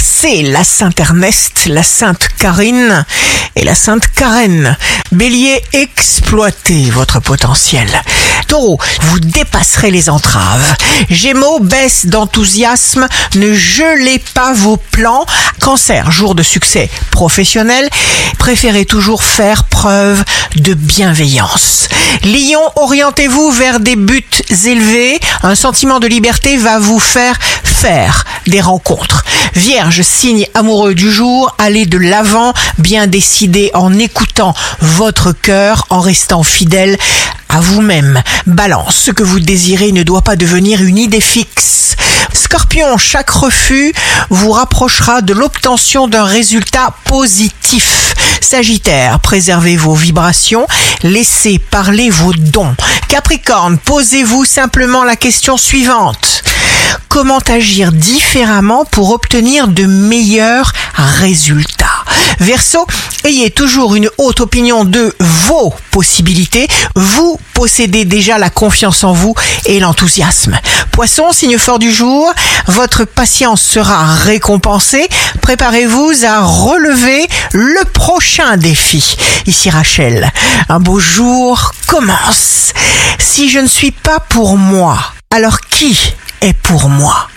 c'est la Sainte Ernest, la Sainte Karine et la Sainte Karen. Bélier, exploitez votre potentiel. Taureau, vous dépasserez les entraves. Gémeaux, baisse d'enthousiasme, ne gelez pas vos plans. Cancer, jour de succès professionnel, préférez toujours faire preuve de bienveillance. Lion, orientez-vous vers des buts élevés. Un sentiment de liberté va vous faire faire des rencontres. Vierge, signe amoureux du jour, allez de l'avant, bien décidé en écoutant votre cœur, en restant fidèle à vous-même. Balance, ce que vous désirez ne doit pas devenir une idée fixe. Scorpion, chaque refus vous rapprochera de l'obtention d'un résultat positif. Sagittaire, préservez vos vibrations, laissez parler vos dons. Capricorne, posez-vous simplement la question suivante comment agir différemment pour obtenir de meilleurs résultats? Verso, ayez toujours une haute opinion de vos possibilités. Vous possédez déjà la confiance en vous et l'enthousiasme. Poisson, signe fort du jour, votre patience sera récompensée. Préparez-vous à relever le prochain défi. Ici Rachel, un beau jour commence. Si je ne suis pas pour moi, alors qui est pour moi?